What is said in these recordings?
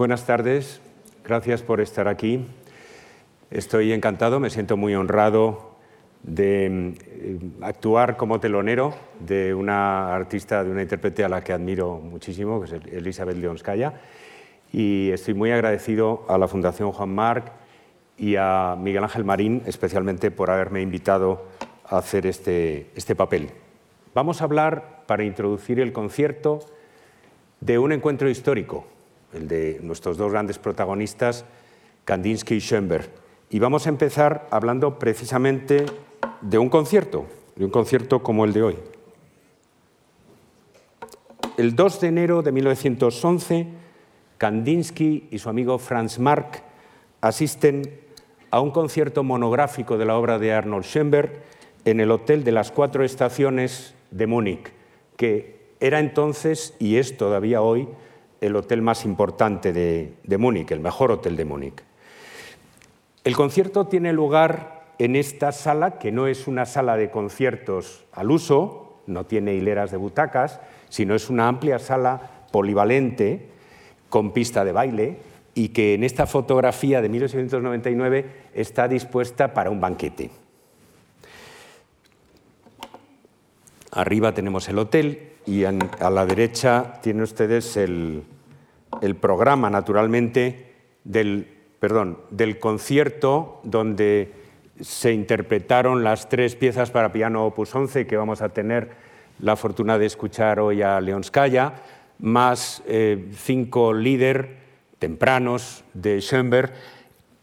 Buenas tardes, gracias por estar aquí. Estoy encantado, me siento muy honrado de eh, actuar como telonero de una artista, de una intérprete a la que admiro muchísimo, que es Elizabeth Leonskaya, y estoy muy agradecido a la Fundación Juan Marc y a Miguel Ángel Marín, especialmente por haberme invitado a hacer este, este papel. Vamos a hablar, para introducir el concierto, de un encuentro histórico el de nuestros dos grandes protagonistas, Kandinsky y Schoenberg. Y vamos a empezar hablando precisamente de un concierto, de un concierto como el de hoy. El 2 de enero de 1911, Kandinsky y su amigo Franz Marc asisten a un concierto monográfico de la obra de Arnold Schoenberg en el Hotel de las Cuatro Estaciones de Múnich, que era entonces y es todavía hoy el hotel más importante de, Múnich, el mejor hotel de Múnich. El concierto tiene lugar en esta sala, que no es una sala de conciertos al uso, no tiene hileras de butacas, sino es una amplia sala polivalente con pista de baile y que en esta fotografía de 1899 está dispuesta para un banquete. Arriba tenemos el hotel y a la derecha tienen ustedes el, programa, naturalmente, del concierto donde se interpretaron las tres piezas para piano opus 11 que vamos a tener la fortuna de escuchar hoy a Leonskaya, más eh, cinco líder tempranos de Schoenberg,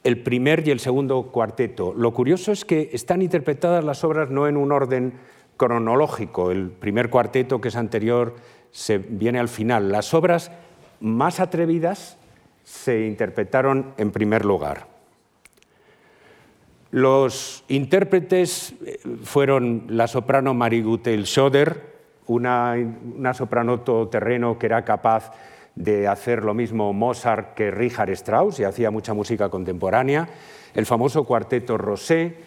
el primer y el segundo cuarteto. Lo curioso es que están interpretadas las obras no en un orden cronológico. El primer cuarteto, que es anterior, se viene al final. Las obras más atrevidas se interpretaron en primer lugar. Los intérpretes eh, fueron la soprano Marigutel Schoder, una, una soprano todoterreno que era capaz de hacer lo mismo Mozart que Richard Strauss y hacía mucha música contemporánea, el famoso cuarteto Rosé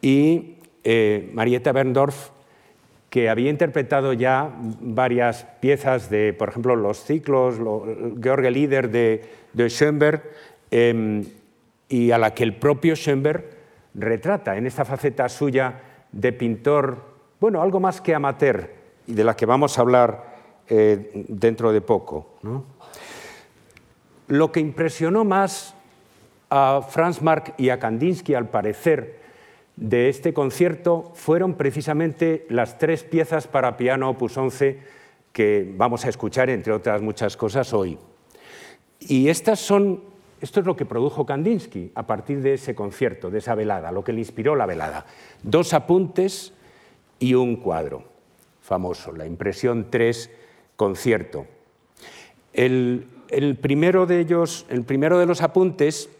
y eh, Marietta Berndorf, que había interpretado ya varias piezas de, por ejemplo, los ciclos, George Lieder de, Schoenberg, em, y a la que el propio Schoenberg retrata en esta faceta suya de pintor, bueno, algo más que amateur, y de la que vamos a hablar eh, dentro de poco. Lo que impresionó más a Franz Marc y a Kandinsky, al parecer, de este concierto fueron precisamente las tres piezas para piano opus 11 que vamos a escuchar, entre otras muchas cosas, hoy. Y estas son, esto es lo que produjo Kandinsky a partir de ese concierto, de esa velada, lo que le inspiró la velada. Dos apuntes y un cuadro famoso, la impresión 3 concierto. El, primero de ellos, el primero de los apuntes,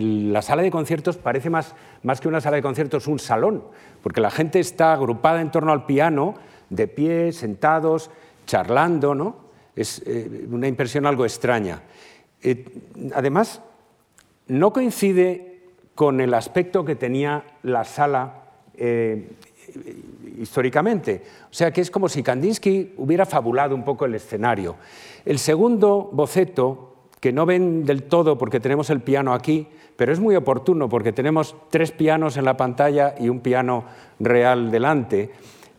la sala de conciertos parece más, más que una sala de conciertos, un salón, porque la gente está agrupada en torno al piano, de pie, sentados, charlando, ¿no? Es eh, una impresión algo extraña. Eh, además, no coincide con el aspecto que tenía la sala eh, históricamente. O sea que es como si Kandinsky hubiera fabulado un poco el escenario. El segundo boceto, que no ven del todo porque tenemos el piano aquí, pero es muy oportuno porque tenemos tres pianos en la pantalla y un piano real delante.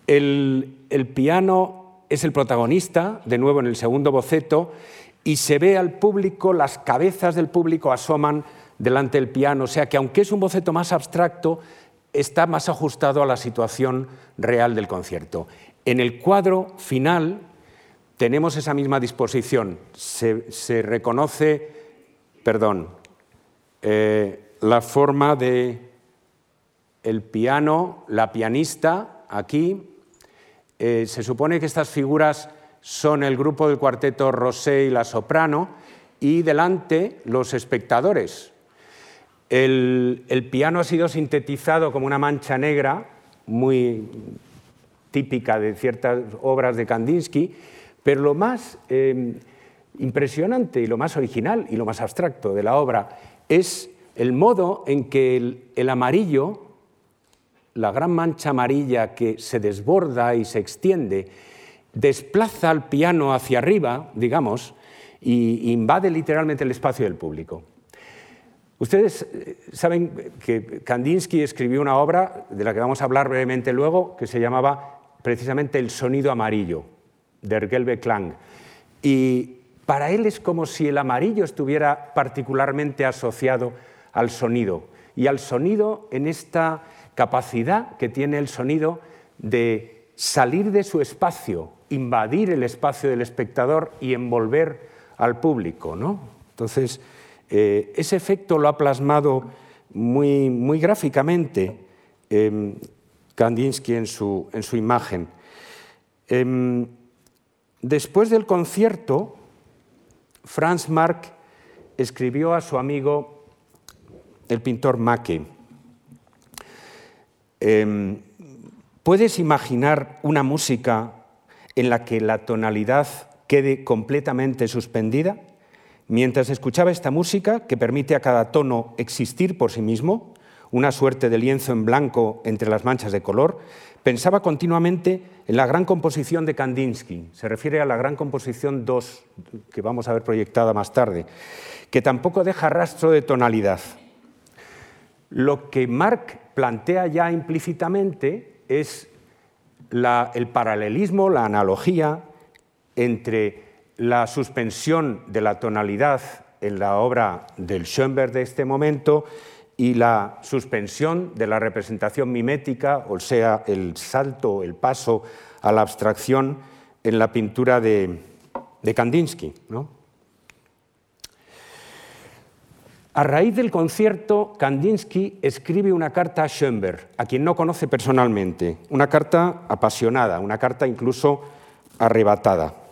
El, piano es el protagonista, de nuevo en el segundo boceto, y se ve al público, las cabezas del público asoman delante del piano, o sea que aunque es un boceto más abstracto, está más ajustado a la situación real del concierto. En el cuadro final tenemos esa misma disposición. Se, reconoce, perdón, eh, la forma de el piano, la pianista, aquí. Eh, se supone que estas figuras son el grupo del cuarteto Rosé y la soprano, y delante los espectadores. El, piano ha sido sintetizado como una mancha negra, muy típica de ciertas obras de Kandinsky, pero lo más eh, impresionante y lo más original y lo más abstracto de la obra es el modo en que el, amarillo, la gran mancha amarilla que se desborda y se extiende, desplaza al piano hacia arriba, digamos, y invade literalmente el espacio del público. Ustedes eh, saben que Kandinsky escribió una obra de la que vamos a hablar brevemente luego, que se llamaba precisamente El sonido amarillo, Der gelbe Klang. Y para él es como si el amarillo estuviera particularmente asociado al sonido, y al sonido en esta capacidad que tiene el sonido de salir de su espacio, invadir el espacio del espectador y envolver al público. ¿no? Entonces, eh, ese efecto lo ha plasmado muy, muy gráficamente eh, Kandinsky en su, en su imagen. Em, después del concierto, Franz Marc escribió a su amigo, el pintor Macke, em, ¿puedes imaginar una música en la que la tonalidad quede completamente suspendida? Mientras escuchaba esta música, que permite a cada tono existir por sí mismo, una suerte de lienzo en blanco entre las manchas de color, pensaba continuamente en la gran composición de Kandinsky, se refiere a la gran composición 2, que vamos a ver proyectada más tarde, que tampoco deja rastro de tonalidad. Lo que Marc plantea ya implícitamente es el paralelismo, la analogía entre la suspensión de la tonalidad en la obra del Schoenberg de este momento y la suspensión de la representación mimética, o sea, el salto, el paso a la abstracción en la pintura de, Kandinsky. A raíz del concierto, Kandinsky escribe una carta a Schoenberg, a quien no conoce personalmente, una carta apasionada, una carta incluso arrebatada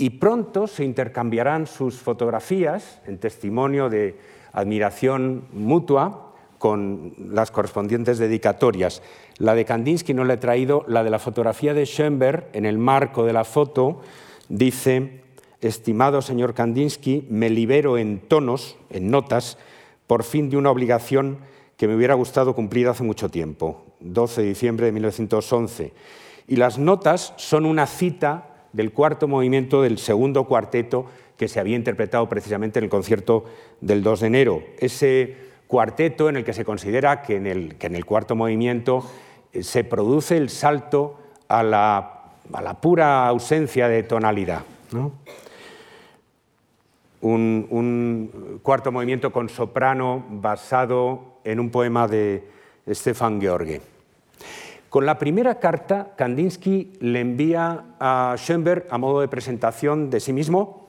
y pronto se intercambiarán sus fotografías en testimonio de admiración mutua con las correspondientes dedicatorias. La de Kandinsky no la he traído, la de la fotografía de Schoenberg, en el marco de la foto, dice, estimado señor Kandinsky, me libero en tonos, en notas, por fin de una obligación que me hubiera gustado cumplir hace mucho tiempo, 12 de diciembre de 1911. Y las notas son una cita del cuarto movimiento del segundo cuarteto que se había interpretado precisamente en el concierto del 2 de enero. Ese cuarteto en el que se considera que en el, cuarto movimiento eh, se produce el salto a la, pura ausencia de tonalidad. Un, un, cuarto movimiento con soprano basado en un poema de Stefan George. Con la primera carta, Kandinsky le envía a Schoenberg, a modo de presentación de sí mismo,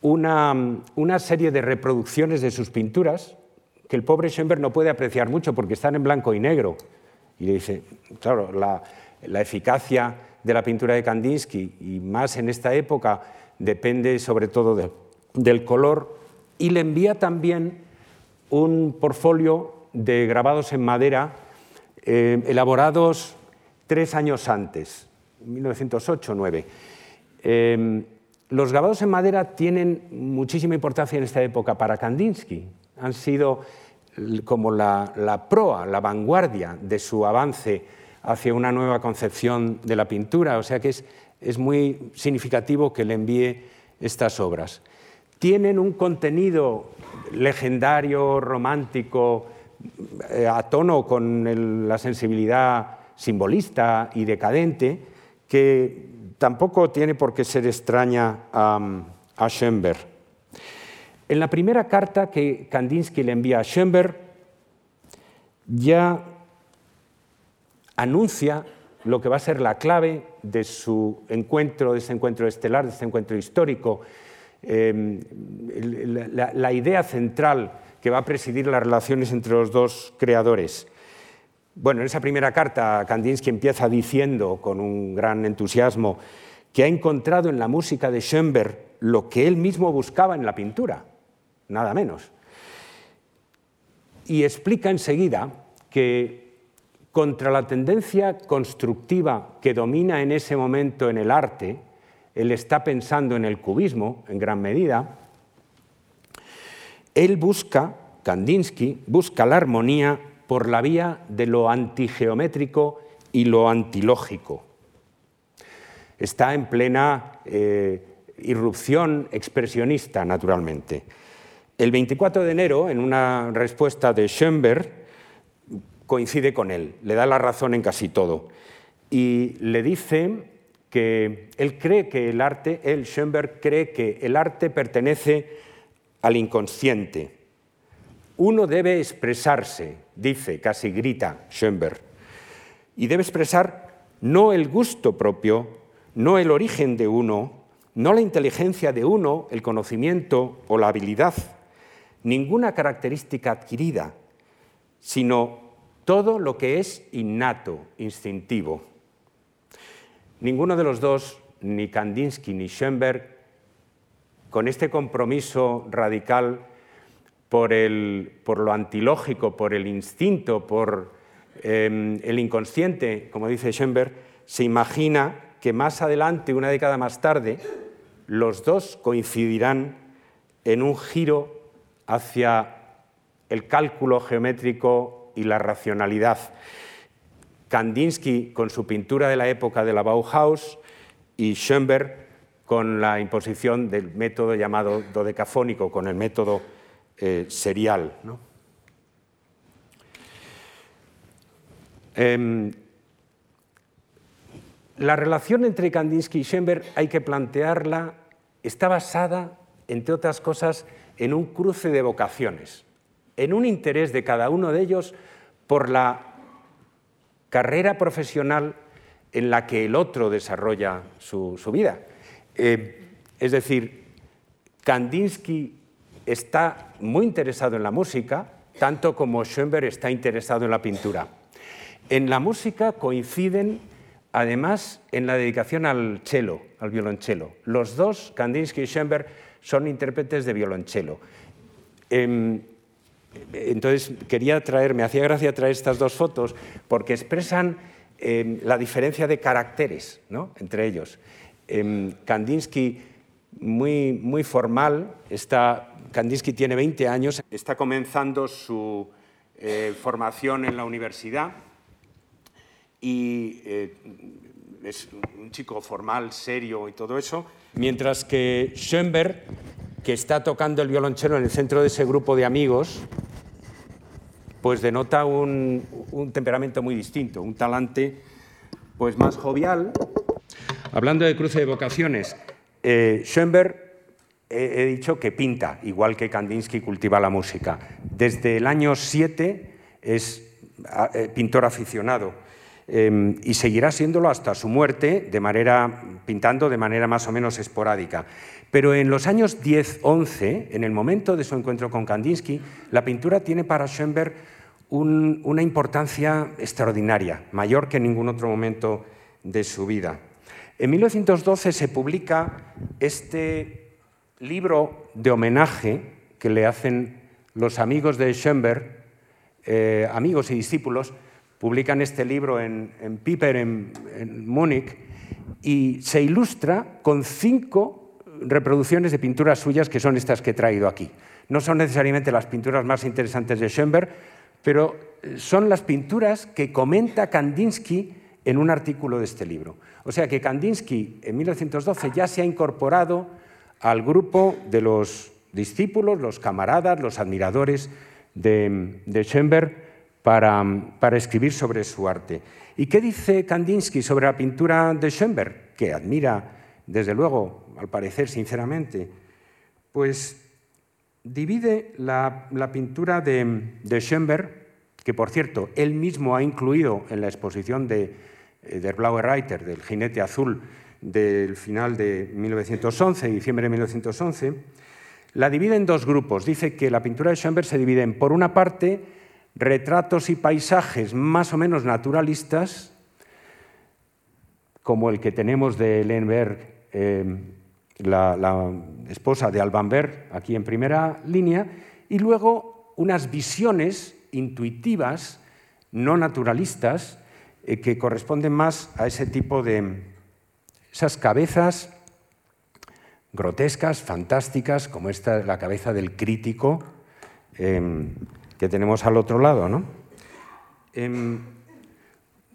una, serie de reproducciones de sus pinturas que el pobre Schoenberg no puede apreciar mucho porque están en blanco y negro. Y le dice, claro, la, eficacia de la pintura de Kandinsky, y más en esta época, depende sobre todo del color, y le envía también un portfolio de grabados en madera eh, elaborados tres años antes, 1908-9. Em, los grabados en madera tienen muchísima importancia en esta época para Kandinsky. Han sido como la, proa, la vanguardia de su avance hacia una nueva concepción de la pintura, o sea que es, muy significativo que le envíe estas obras. Tienen un contenido legendario, romántico, eh, a tono con la sensibilidad simbolista y decadente, que tampoco tiene por qué ser extraña a, Schoenberg. En la primera carta que Kandinsky le envía a Schoenberg, ya anuncia lo que va a ser la clave de su encuentro, de ese encuentro estelar, de ese encuentro histórico, eh, la idea central que va a presidir las relaciones entre los dos creadores. Bueno, en esa primera carta Kandinsky empieza diciendo con un gran entusiasmo que ha encontrado en la música de Schoenberg lo que él mismo buscaba en la pintura, nada menos. Y explica enseguida que contra la tendencia constructiva que domina en ese momento en el arte, él está pensando en el cubismo en gran medida, él busca, Kandinsky, busca la armonía por la vía de lo antigeométrico y lo antilógico. está en plena eh, irrupción expresionista, naturalmente. El 24 de enero, en una respuesta de Schoenberg, coincide con él, le da la razón en casi todo. Y le dice que él cree que el arte, él, Schoenberg, cree que el arte pertenece al inconsciente. Uno debe expresarse, dice, casi grita Schoenberg, y debe expresar no el gusto propio, no el origen de uno, no la inteligencia de uno, el conocimiento o la habilidad, ninguna característica adquirida, sino todo lo que es innato, instintivo. Ninguno de los dos, ni Kandinsky ni Schoenberg, con este compromiso radical por, lo antilógico, por el instinto, por em, el inconsciente, como dice Schoenberg, se imagina que más adelante, una década más tarde, los dos coincidirán en un giro hacia el cálculo geométrico y la racionalidad. Kandinsky con su pintura de la época de la Bauhaus y Schoenberg con la imposición del método llamado dodecafónico, con el método eh, serial. Em, la relación entre Kandinsky y Schoenberg hay que plantearla, está basada, entre otras cosas, en un cruce de vocaciones, en un interés de cada uno de ellos por la carrera profesional en la que el otro desarrolla su, vida. Eh, es decir, Kandinsky está muy interesado en la música, tanto como Schoenberg está interesado en la pintura. En la música coinciden, además, en la dedicación al cello, al violonchelo. Los dos, Kandinsky y Schoenberg, son intérpretes de violonchelo. Em, entonces, quería traer, me hacía gracia traer estas dos fotos porque expresan em, la diferencia de caracteres entre ellos. Em, Kandinsky, muy, muy formal, está, Kandinsky tiene 20 años, está comenzando su eh, formación en la universidad y eh, es un chico formal, serio y todo eso, mientras que Schoenberg que está tocando el violonchelo en el centro de ese grupo de amigos, pues denota un, temperamento muy distinto, un talante pues más jovial. Hablando de cruce de vocaciones, eh, Schoenberg he, dicho que pinta, igual que Kandinsky cultiva la música. Desde el año 7 es eh, pintor aficionado em, y seguirá siéndolo hasta su muerte, de manera, pintando de manera más o menos esporádica. Pero en los años 10-11, en el momento de su encuentro con Kandinsky, la pintura tiene para Schoenberg una importancia extraordinaria, mayor que en ningún otro momento de su vida. En 1912 se publica este libro de homenaje que le hacen los amigos de Schoenberg, eh, amigos y discípulos, publican este libro en, Piper, en, en Múnich, y se ilustra con cinco reproducciones de pinturas suyas que son estas que he traído aquí. No son necesariamente las pinturas más interesantes de Schoenberg, pero eh, son las pinturas que comenta Kandinsky en un artículo de este libro. O sea que Kandinsky en 1912 ya se ha incorporado al grupo de los discípulos, los camaradas, los admiradores de, Schoenberg para, escribir sobre su arte. ¿Y qué dice Kandinsky sobre la pintura de Schoenberg? Que admira, desde luego, al parecer, sinceramente, pues divide la, pintura de, de, que por cierto, él mismo ha incluido en la exposición de eh, Der Blaue Reiter, del jinete azul, del final de 1911, diciembre de 1911, la divide en dos grupos. Dice que la pintura de Schoenberg se divide en, por una parte, retratos y paisajes más o menos naturalistas, como el que tenemos de Lemberg eh, la, esposa de Alban Berg, aquí en primera línea, y luego unas visiones intuitivas, no naturalistas, eh, que corresponden más a ese tipo de esas cabezas grotescas, fantásticas, como esta, la cabeza del crítico em, que tenemos al otro lado. ¿no? Em,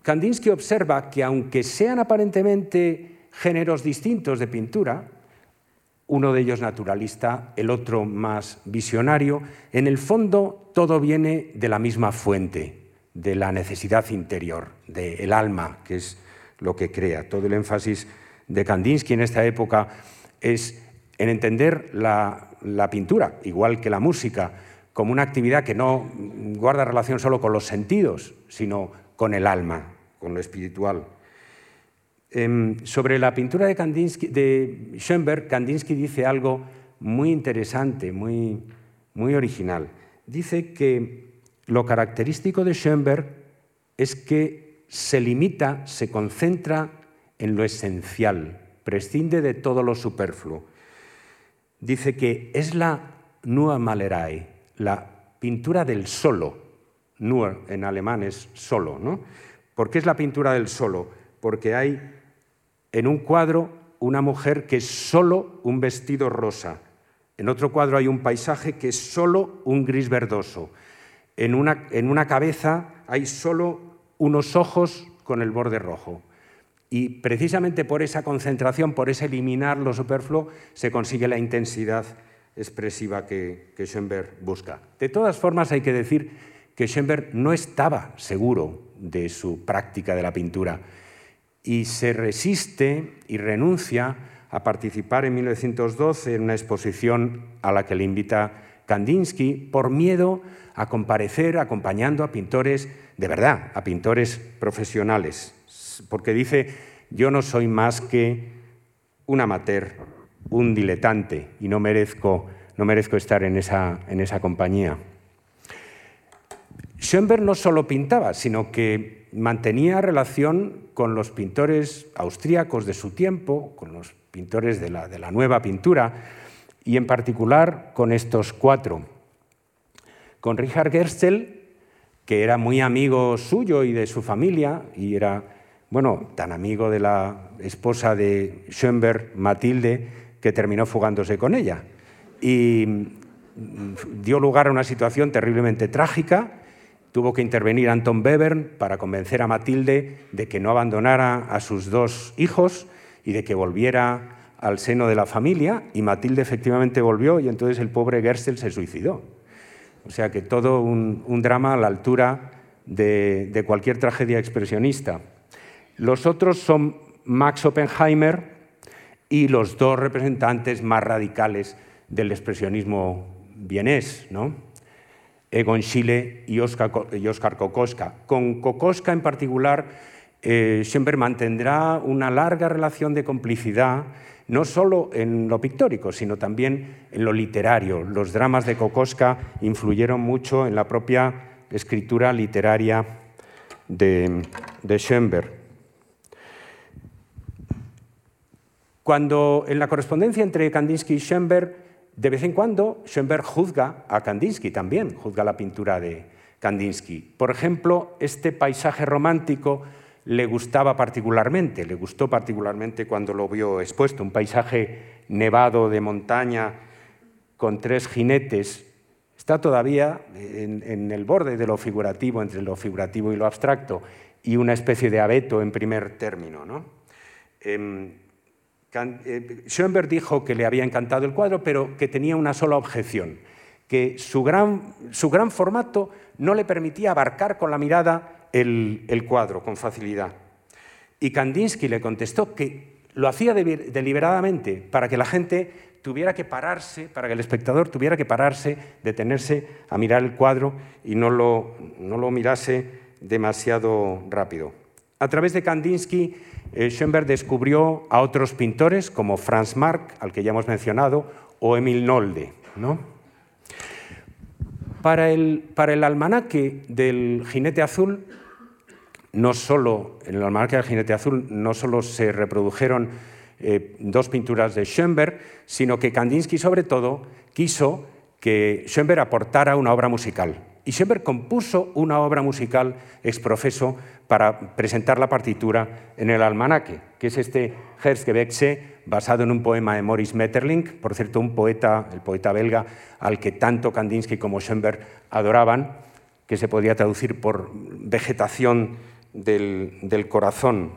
Kandinsky observa que aunque sean aparentemente géneros distintos de pintura, uno de ellos naturalista, el otro más visionario. En el fondo todo viene de la misma fuente, de la necesidad interior, del alma, que es lo que crea. Todo el énfasis de Kandinsky en esta época es en entender la, pintura, igual que la música, como una actividad que no guarda relación solo con los sentidos, sino con el alma, con lo espiritual. Em, sobre la pintura de Schoenberg, Kandinsky dice algo muy interesante, muy, muy original. Dice que lo característico de Schoenberg es que se limita, se concentra en lo esencial, prescinde de todo lo superfluo. Dice que es la Nur Malerei, la pintura del solo. Nur en alemán es solo, ¿no? ¿Por qué es la pintura del solo? Porque hay en un cuadro una mujer que es solo un vestido rosa. En otro cuadro hay un paisaje que es solo un gris verdoso. En una, en una cabeza hay solo unos ojos con el borde rojo. Y precisamente por esa concentración, por ese eliminar lo superfluo, se consigue la intensidad expresiva que, que Schoenberg busca. De todas formas, hay que decir que Schoenberg no estaba seguro de su práctica de la pintura y se resiste y renuncia a participar en 1912 en una exposición a la que le invita Kandinsky por miedo a comparecer acompañando a pintores de verdad, a pintores profesionales, porque dice, yo no soy más que un amateur, un diletante y no merezco, no merezco estar en esa, en esa compañía. Schoenberg no solo pintaba, sino que mantenía relación con los pintores austríacos de su tiempo, con los pintores de la, de la nueva pintura, y en particular con estos cuatro. Con Richard Gerstel, que era muy amigo suyo y de su familia, y era, bueno, tan amigo de la esposa de Schoenberg, Matilde, que terminó fugándose con ella. Y dio lugar a una situación terriblemente trágica, Tuvo que intervenir Anton Webern para convencer a Matilde de que no abandonara a sus dos hijos y de que volviera al seno de la familia. Y Matilde efectivamente volvió y entonces el pobre Gerstel se suicidó. O sea que todo un, drama a la altura de cualquier tragedia expresionista. Los otros son Max Oppenheimer y los dos representantes más radicales del expresionismo vienés, ¿no? Egon Schiele y Oscar, Kokoska. Con Kokoska en particular, eh, Schoenberg mantendrá una larga relación de complicidad, no solo en lo pictórico, sino también en lo literario. Los dramas de Kokoska influyeron mucho en la propia escritura literaria de, de. Cuando en la correspondencia entre Kandinsky y Schoenberg de vez en cuando, Schoenberg juzga a Kandinsky también, juzga la pintura de Kandinsky. Por ejemplo, este paisaje romántico le gustaba particularmente, le gustó particularmente cuando lo vio expuesto, un paisaje nevado de montaña con tres jinetes. Está todavía en, el borde de lo figurativo, entre lo figurativo y lo abstracto, y una especie de abeto en primer término. ¿no? Em, Schoenberg dijo que le había encantado el cuadro, pero que tenía una sola objeción, que su gran, su gran formato no le permitía abarcar con la mirada el, el, cuadro con facilidad. Y Kandinsky le contestó que lo hacía deliberadamente para que la gente tuviera que pararse, para que el espectador tuviera que pararse, detenerse a mirar el cuadro y no lo, no lo mirase demasiado rápido. A través de Kandinsky, eh, Schoenberg descubrió a otros pintores como Franz Marc, al que ya hemos mencionado, o Emil Nolde. Para, el, para el almanaque del jinete azul, no solo, en el almanaque del jinete azul no solo se reprodujeron eh, dos pinturas de Schoenberg, sino que Kandinsky sobre todo quiso que Schoenberg aportara una obra musical. Y Schoenberg compuso una obra musical exprofeso para presentar la partitura en el almanaque, que es este Hersgewechse, basado en un poema de Maurice Metterlink, por cierto, un poeta, el poeta belga, al que tanto Kandinsky como Schoenberg adoraban, que se podía traducir por vegetación del, corazón.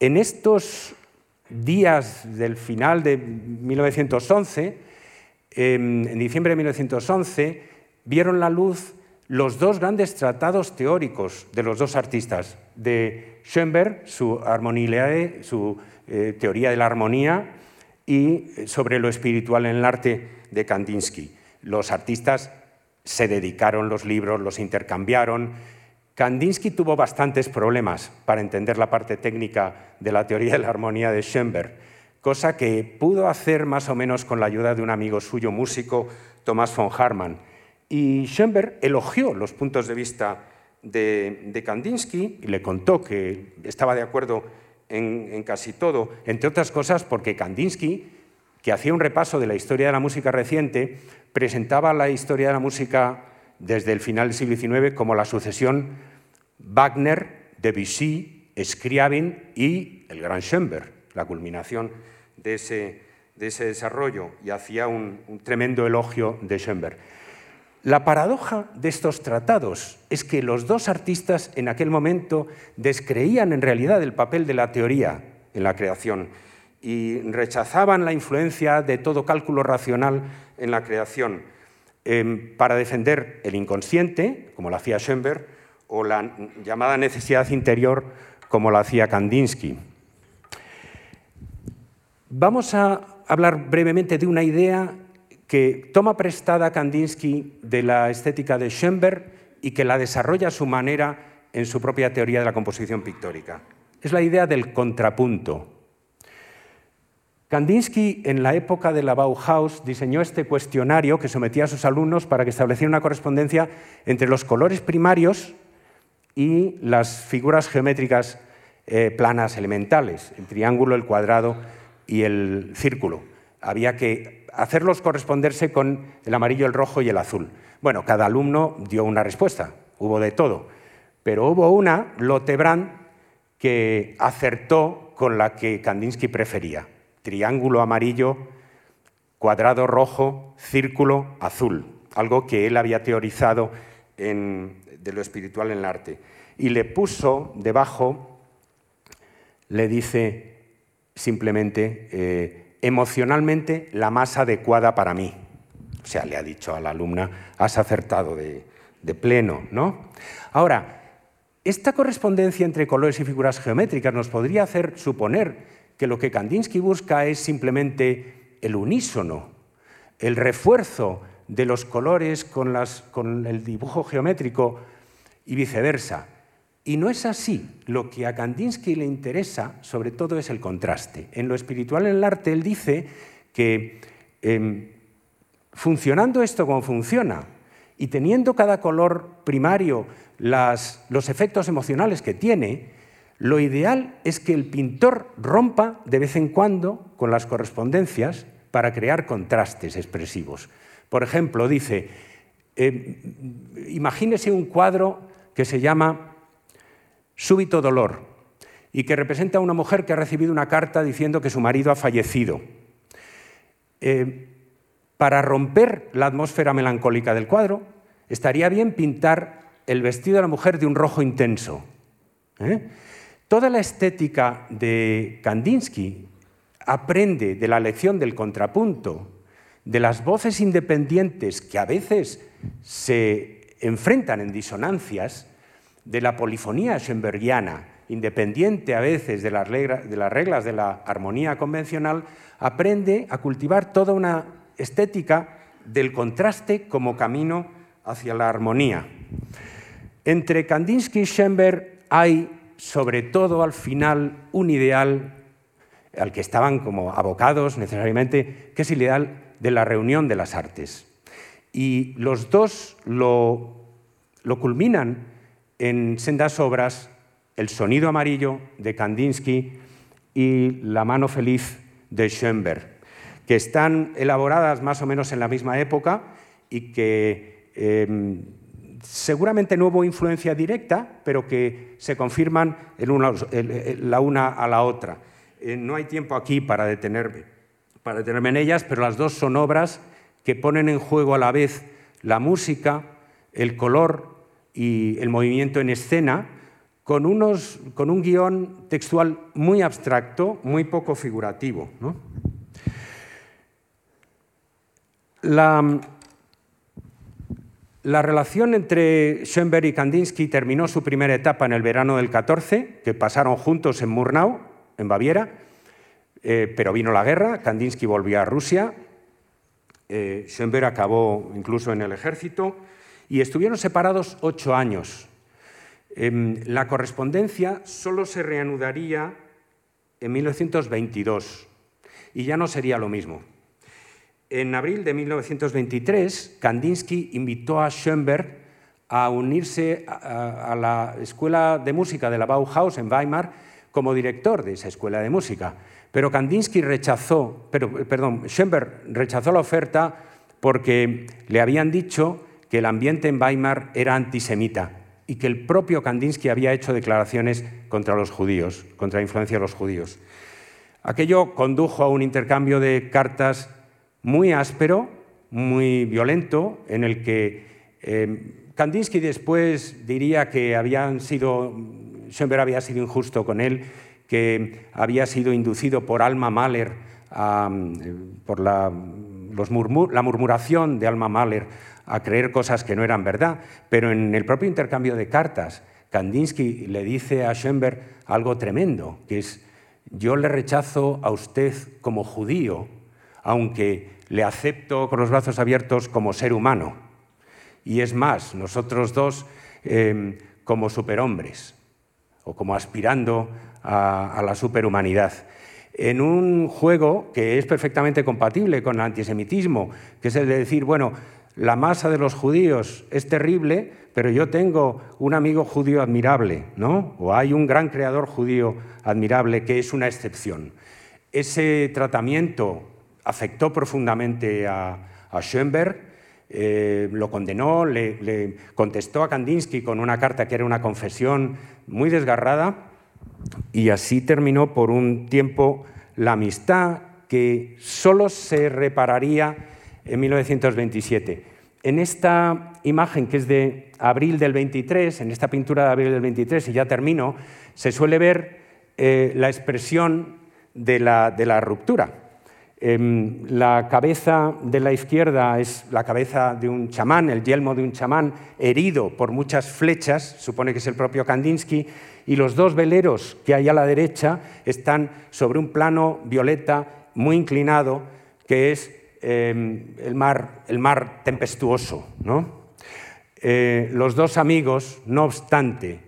En estos días del final de 1911, em, en diciembre de 1911, vieron la luz los dos grandes tratados teóricos de los dos artistas, de Schoenberg, su Harmoniae, su eh, teoría de la armonía, y sobre lo espiritual en el arte de Kandinsky. Los artistas se dedicaron los libros, los intercambiaron. Kandinsky tuvo bastantes problemas para entender la parte técnica de la teoría de la armonía de Schoenberg, cosa que pudo hacer más o menos con la ayuda de un amigo suyo músico, Thomas von Harman. Y Schoenberg elogió los puntos de vista de, Kandinsky y le contó que estaba de acuerdo en, casi todo, entre otras cosas porque Kandinsky, que hacía un repaso de la historia de la música reciente, presentaba la historia de la música desde el final del siglo XIX como la sucesión Wagner, Debussy, Scriabin y el gran Schoenberg, la culminación de ese, desarrollo, y hacía un, un tremendo elogio de Schoenberg. La paradoja de estos tratados es que los dos artistas en aquel momento descreían en realidad el papel de la teoría en la creación y rechazaban la influencia de todo cálculo racional en la creación em, para defender el inconsciente, como lo hacía Schoenberg, o la llamada necesidad interior, como lo hacía Kandinsky. Vamos a hablar brevemente de una idea que toma prestada Kandinsky de la estética de Schoenberg y que la desarrolla a su manera en su propia teoría de la composición pictórica. Es la idea del contrapunto. Kandinsky, en la época de la Bauhaus, diseñó este cuestionario que sometía a sus alumnos para que estableciera una correspondencia entre los colores primarios y las figuras geométricas eh, planas elementales, el triángulo, el cuadrado y el círculo. Había que hacerlos corresponderse con el amarillo, el rojo y el azul. Bueno, cada alumno dio una respuesta, hubo de todo, pero hubo una, Lotte Brand, que acertó con la que Kandinsky prefería triángulo amarillo, cuadrado rojo, círculo azul, algo que él había teorizado de lo espiritual en el arte. Y le puso debajo, le dice simplemente, eh, emocionalmente la más adecuada para mí. O sea, le ha dicho a la alumna, has acertado de, pleno, ¿no? Ahora, esta correspondencia entre colores y figuras geométricas nos podría hacer suponer que lo que Kandinsky busca es simplemente el unísono, el refuerzo de los colores con, con el dibujo geométrico y viceversa. Y no es así. Lo que a Kandinsky le interesa, sobre todo, es el contraste. En lo espiritual, en el arte, él dice que em, funcionando esto como funciona y teniendo cada color primario los efectos emocionales que tiene, lo ideal es que el pintor rompa de vez en cuando con las correspondencias para crear contrastes expresivos. Por ejemplo, dice, eh, imagínese un cuadro que se llama Súbito dolor y que representa a una mujer que ha recibido una carta diciendo que su marido ha fallecido. Eh, para romper la atmósfera melancólica del cuadro, estaría bien pintar el vestido de la mujer de un rojo intenso. ¿eh? Toda la estética de Kandinsky aprende de la lección del contrapunto, de las voces independientes que a veces se enfrentan en disonancias, de la polifonía schoenbergiana, independiente a veces de las, reglas de la armonía convencional, aprende a cultivar toda una estética del contraste como camino hacia la armonía. Entre Kandinsky y Schoenberg hay sobre todo al final un ideal al que estaban como abocados necesariamente, que es el ideal de la reunión de las artes. Y los dos lo, culminan en sendas obras, El sonido amarillo de Kandinsky y La mano feliz de Schoenberg, que están elaboradas más o menos en la misma época y que em, seguramente no hubo influencia directa, pero que se confirman la una a la otra. Eh, no hay tiempo aquí para detenerme, para detenerme en ellas, pero las dos son obras que ponen en juego a la vez la música, el color y el movimiento en escena con, unos, con un guion textual muy abstracto, muy poco figurativo. La, la relación entre Schoenberg y Kandinsky terminó su primera etapa en el verano del 14, que pasaron juntos en Murnau, en Baviera, eh, pero vino la guerra, Kandinsky volvió a Rusia, eh, Schoenberg acabó incluso en el ejército y estuvieron separados ocho años. Em, la correspondencia solo se reanudaría en 1922 y ya no sería lo mismo. En abril de 1923, Kandinsky invitó a Schoenberg a unirse a, la Escuela de Música de la Bauhaus en Weimar como director de esa escuela de música. Pero Kandinsky rechazó, perdón, Schoenberg rechazó la oferta porque le habían dicho que el ambiente en Weimar era antisemita y que el propio Kandinsky había hecho declaraciones contra los judíos, contra la influencia de los judíos. Aquello condujo a un intercambio de cartas muy áspero, muy violento, en el que eh, Kandinsky después diría que habían sido, Schoenberg había sido injusto con él, que había sido inducido por Alma Mahler, por la, la murmuración de Alma Mahler, a creer cosas que no eran verdad. Pero en el propio intercambio de cartas, Kandinsky le dice a Schoenberg algo tremendo, que es, yo le rechazo a usted como judío, aunque le acepto con los brazos abiertos como ser humano. Y es más, nosotros dos em, como superhombres o como aspirando a, a, la superhumanidad. En un juego que es perfectamente compatible con el antisemitismo, que es el de decir, bueno, la masa de los judíos es terrible, pero yo tengo un amigo judío admirable, ¿no? O hay un gran creador judío admirable que es una excepción. Ese tratamiento afectó profundamente a, Schoenberg, eh, lo condenó, le, contestó a Kandinsky con una carta que era una confesión muy desgarrada y así terminó por un tiempo la amistad que solo se repararía en 1927. En esta imagen que es de abril del 23, en esta pintura de abril del 23, y ya termino, se suele ver eh, la expresión de la ruptura. Em, la cabeza de la izquierda es la cabeza de un chamán, el yelmo de un chamán herido por muchas flechas, supone que es el propio Kandinsky, y los dos veleros que hay a la derecha están sobre un plano violeta muy inclinado, que es em, el, mar, el, mar, tempestuoso. Eh, los dos amigos, no obstante,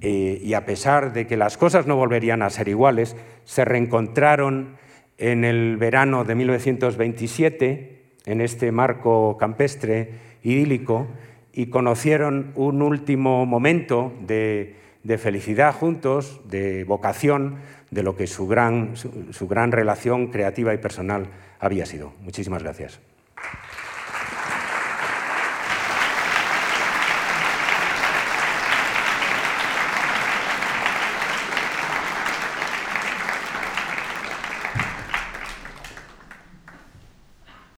eh, y a pesar de que las cosas no volverían a ser iguales, se reencontraron en el verano de 1927, en este marco campestre idílico, y conocieron un último momento de, felicidad juntos, de vocación, de lo que su gran, su gran relación creativa y personal había sido. Muchísimas gracias.